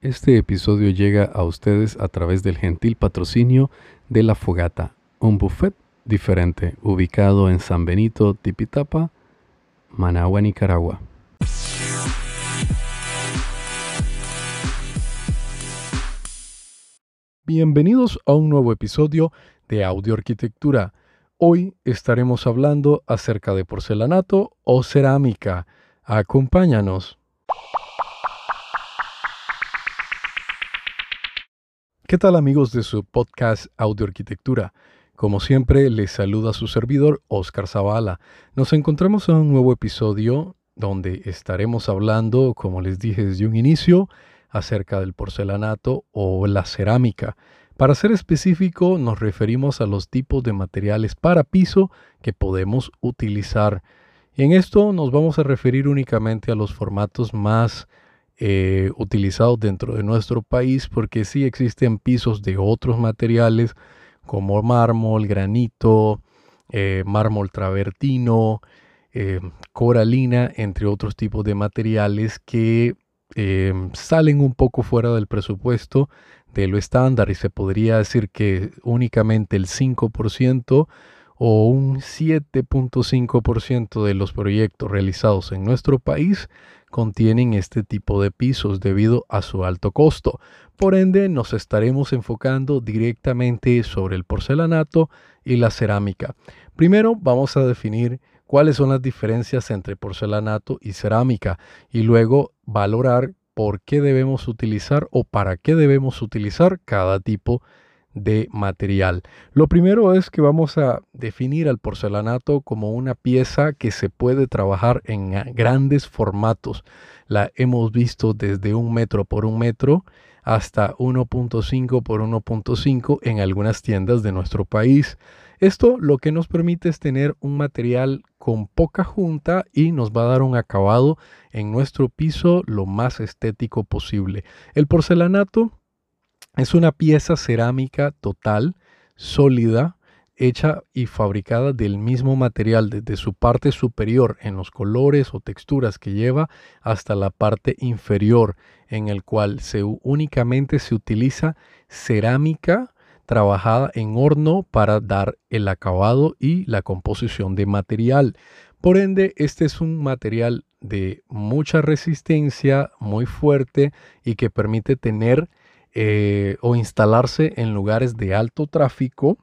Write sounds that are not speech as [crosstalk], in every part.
Este episodio llega a ustedes a través del gentil patrocinio de La Fogata, un buffet diferente ubicado en San Benito, Tipitapa, Managua, Nicaragua. Bienvenidos a un nuevo episodio de Audio Arquitectura. Hoy estaremos hablando acerca de porcelanato o cerámica. Acompáñanos. ¿Qué tal amigos de su podcast Audio Arquitectura? Como siempre, les saluda su servidor Oscar Zavala. Nos encontramos en un nuevo episodio donde estaremos hablando, como les dije desde un inicio, acerca del porcelanato o la cerámica. Para ser específico, nos referimos a los tipos de materiales para piso que podemos utilizar. En esto nos vamos a referir únicamente a los formatos más eh, utilizados dentro de nuestro país porque sí existen pisos de otros materiales como mármol, granito, eh, mármol travertino, eh, coralina, entre otros tipos de materiales que salen un poco fuera del presupuesto de lo estándar y se podría decir que únicamente el 5% o un 7.5% de los proyectos realizados en nuestro país contienen este tipo de pisos debido a su alto costo. Por ende, nos estaremos enfocando directamente sobre el porcelanato y la cerámica. Primero vamos a definir cuáles son las diferencias entre porcelanato y cerámica y luego valorar por qué debemos utilizar o para qué debemos utilizar cada tipo de material. Lo primero es que vamos a definir al porcelanato como una pieza que se puede trabajar en grandes formatos. La hemos visto desde un metro por un metro hasta 1.5 por 1.5 en algunas tiendas de nuestro país. Esto lo que nos permite es tener un material con poca junta y nos va a dar un acabado en nuestro piso lo más estético posible. El porcelanato es una pieza cerámica total, sólida, hecha y fabricada del mismo material desde su parte superior en los colores o texturas que lleva hasta la parte inferior en el cual únicamente se utiliza cerámica trabajada en horno para dar el acabado y la composición de material. Por ende, este es un material de mucha resistencia, muy fuerte y que permite tener eh, o instalarse en lugares de alto tráfico,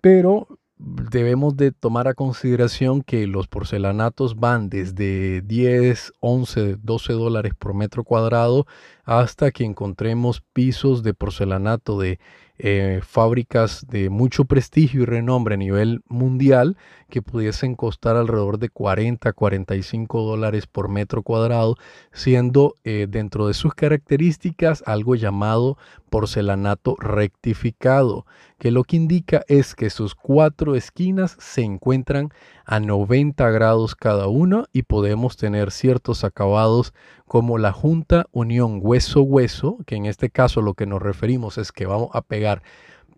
pero debemos de tomar a consideración que los porcelanatos van desde 10, 11, 12 dólares por metro cuadrado hasta que encontremos pisos de porcelanato de eh, fábricas de mucho prestigio y renombre a nivel mundial que pudiesen costar alrededor de 40, 45 dólares por metro cuadrado, siendo eh, dentro de sus características algo llamado porcelanato rectificado, que lo que indica es que sus cuatro esquinas se encuentran a 90 grados cada uno y podemos tener ciertos acabados como la junta unión hueso-hueso, que en este caso lo que nos referimos es que vamos a pegar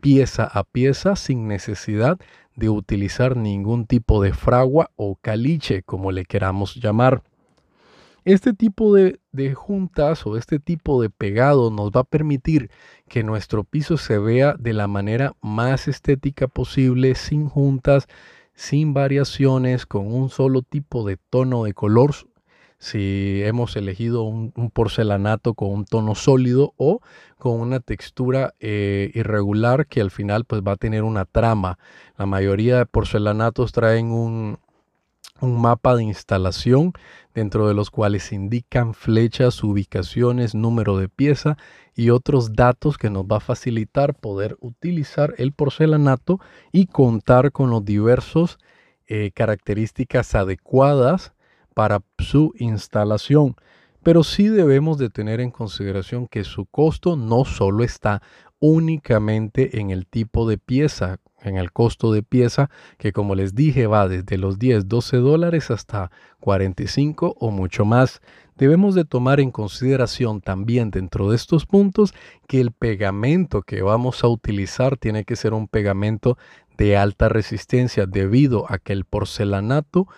pieza a pieza sin necesidad de utilizar ningún tipo de fragua o caliche, como le queramos llamar. Este tipo de, juntas o este tipo de pegado nos va a permitir que nuestro piso se vea de la manera más estética posible, sin juntas, sin variaciones, con un solo tipo de tono de color si hemos elegido un, porcelanato con un tono sólido o con una textura eh, irregular que al final pues va a tener una trama. La mayoría de porcelanatos traen un, un mapa de instalación dentro de los cuales indican flechas, ubicaciones, número de pieza y otros datos que nos va a facilitar poder utilizar el porcelanato y contar con los diversos eh, características adecuadas para su instalación. Pero sí debemos de tener en consideración que su costo no solo está únicamente en el tipo de pieza, en el costo de pieza, que como les dije va desde los 10, 12 dólares hasta 45 o mucho más. Debemos de tomar en consideración también dentro de estos puntos que el pegamento que vamos a utilizar tiene que ser un pegamento de alta resistencia debido a que el porcelanato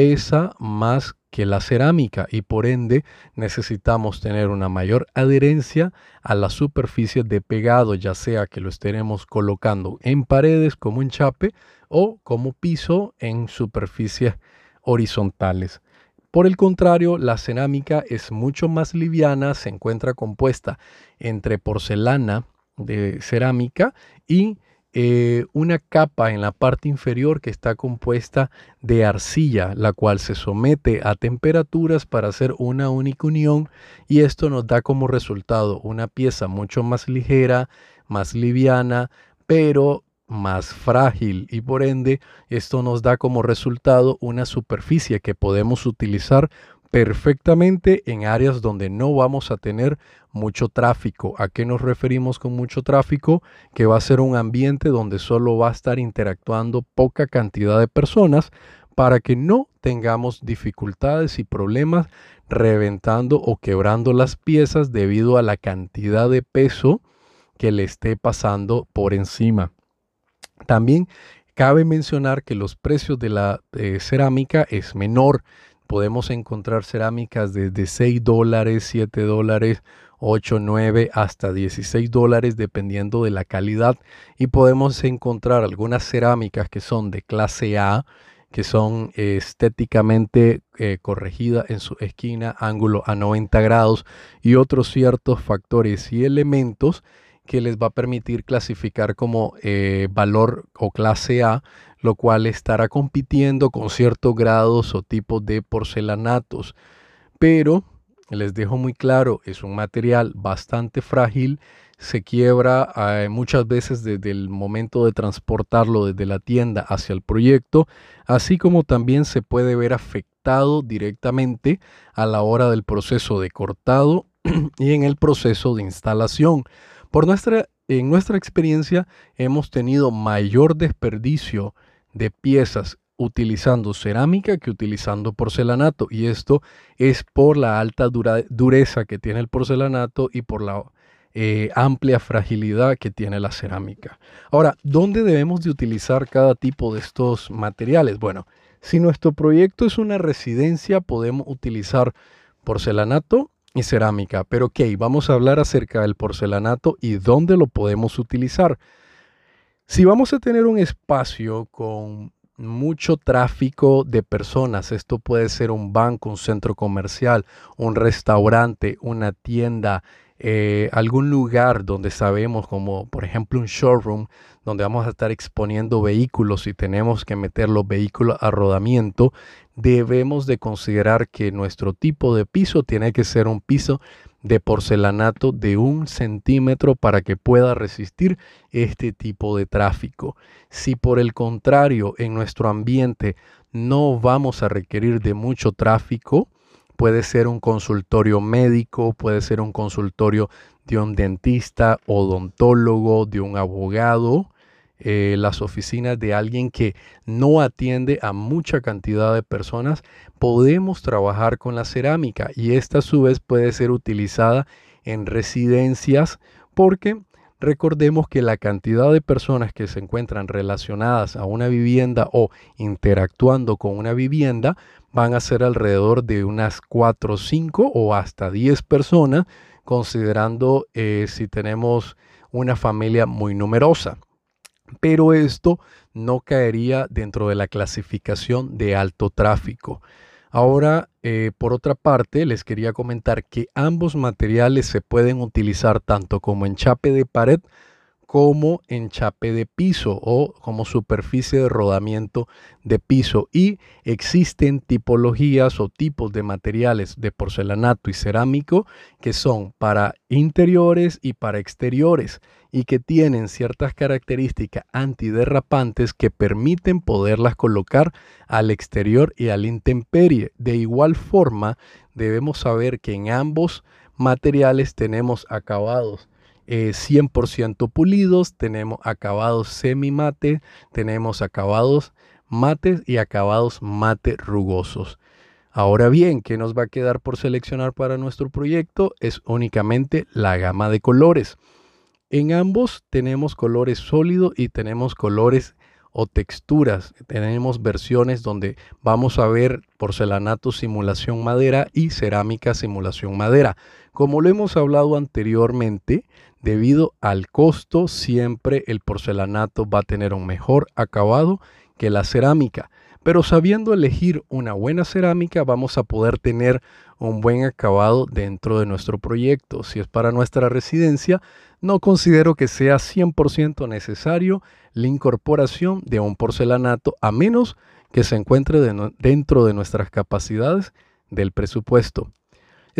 pesa más que la cerámica y por ende necesitamos tener una mayor adherencia a la superficie de pegado, ya sea que lo estaremos colocando en paredes como un chape o como piso en superficies horizontales. Por el contrario, la cerámica es mucho más liviana, se encuentra compuesta entre porcelana de cerámica y eh, una capa en la parte inferior que está compuesta de arcilla, la cual se somete a temperaturas para hacer una única unión y esto nos da como resultado una pieza mucho más ligera, más liviana, pero más frágil y por ende esto nos da como resultado una superficie que podemos utilizar perfectamente en áreas donde no vamos a tener mucho tráfico. ¿A qué nos referimos con mucho tráfico? Que va a ser un ambiente donde solo va a estar interactuando poca cantidad de personas para que no tengamos dificultades y problemas reventando o quebrando las piezas debido a la cantidad de peso que le esté pasando por encima. También cabe mencionar que los precios de la eh, cerámica es menor podemos encontrar cerámicas desde 6 dólares, 7 dólares, 8, 9 hasta 16 dólares dependiendo de la calidad. Y podemos encontrar algunas cerámicas que son de clase A que son estéticamente eh, corregidas en su esquina, ángulo a 90 grados y otros ciertos factores y elementos que les va a permitir clasificar como eh, valor o clase A lo cual estará compitiendo con ciertos grados o tipos de porcelanatos. Pero les dejo muy claro, es un material bastante frágil, se quiebra eh, muchas veces desde el momento de transportarlo desde la tienda hacia el proyecto, así como también se puede ver afectado directamente a la hora del proceso de cortado [clears throat] y en el proceso de instalación. Por nuestra, en nuestra experiencia hemos tenido mayor desperdicio de piezas utilizando cerámica que utilizando porcelanato. Y esto es por la alta dureza que tiene el porcelanato y por la eh, amplia fragilidad que tiene la cerámica. Ahora, ¿dónde debemos de utilizar cada tipo de estos materiales? Bueno, si nuestro proyecto es una residencia, podemos utilizar porcelanato y cerámica. Pero ok, vamos a hablar acerca del porcelanato y dónde lo podemos utilizar. Si vamos a tener un espacio con mucho tráfico de personas, esto puede ser un banco, un centro comercial, un restaurante, una tienda, eh, algún lugar donde sabemos, como por ejemplo un showroom, donde vamos a estar exponiendo vehículos y tenemos que meter los vehículos a rodamiento, debemos de considerar que nuestro tipo de piso tiene que ser un piso de porcelanato de un centímetro para que pueda resistir este tipo de tráfico. Si por el contrario en nuestro ambiente no vamos a requerir de mucho tráfico, puede ser un consultorio médico, puede ser un consultorio de un dentista, odontólogo, de un abogado, eh, las oficinas de alguien que no atiende a mucha cantidad de personas, podemos trabajar con la cerámica y esta a su vez puede ser utilizada en residencias porque recordemos que la cantidad de personas que se encuentran relacionadas a una vivienda o interactuando con una vivienda van a ser alrededor de unas 4, 5 o hasta 10 personas, considerando eh, si tenemos una familia muy numerosa pero esto no caería dentro de la clasificación de alto tráfico. Ahora, eh, por otra parte, les quería comentar que ambos materiales se pueden utilizar tanto como enchape de pared como enchape de piso o como superficie de rodamiento de piso y existen tipologías o tipos de materiales de porcelanato y cerámico que son para interiores y para exteriores y que tienen ciertas características antiderrapantes que permiten poderlas colocar al exterior y al intemperie. De igual forma, debemos saber que en ambos materiales tenemos acabados 100% eh, pulidos, tenemos acabados semi mate, tenemos acabados mates y acabados mate rugosos. Ahora bien, ¿qué nos va a quedar por seleccionar para nuestro proyecto? Es únicamente la gama de colores. En ambos tenemos colores sólidos y tenemos colores o texturas. Tenemos versiones donde vamos a ver porcelanato simulación madera y cerámica simulación madera. Como lo hemos hablado anteriormente, debido al costo, siempre el porcelanato va a tener un mejor acabado que la cerámica. Pero sabiendo elegir una buena cerámica, vamos a poder tener un buen acabado dentro de nuestro proyecto. Si es para nuestra residencia, no considero que sea 100% necesario la incorporación de un porcelanato, a menos que se encuentre dentro de nuestras capacidades del presupuesto.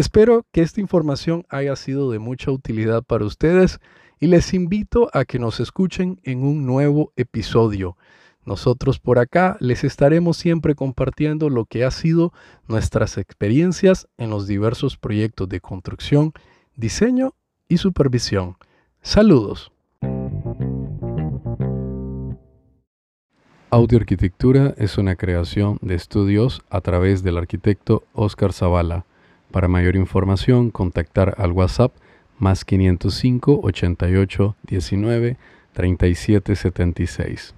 Espero que esta información haya sido de mucha utilidad para ustedes y les invito a que nos escuchen en un nuevo episodio. Nosotros por acá les estaremos siempre compartiendo lo que ha sido nuestras experiencias en los diversos proyectos de construcción, diseño y supervisión. Saludos. Audioarquitectura es una creación de estudios a través del arquitecto Oscar Zavala. Para mayor información, contactar al WhatsApp más 505 88 19 37 76.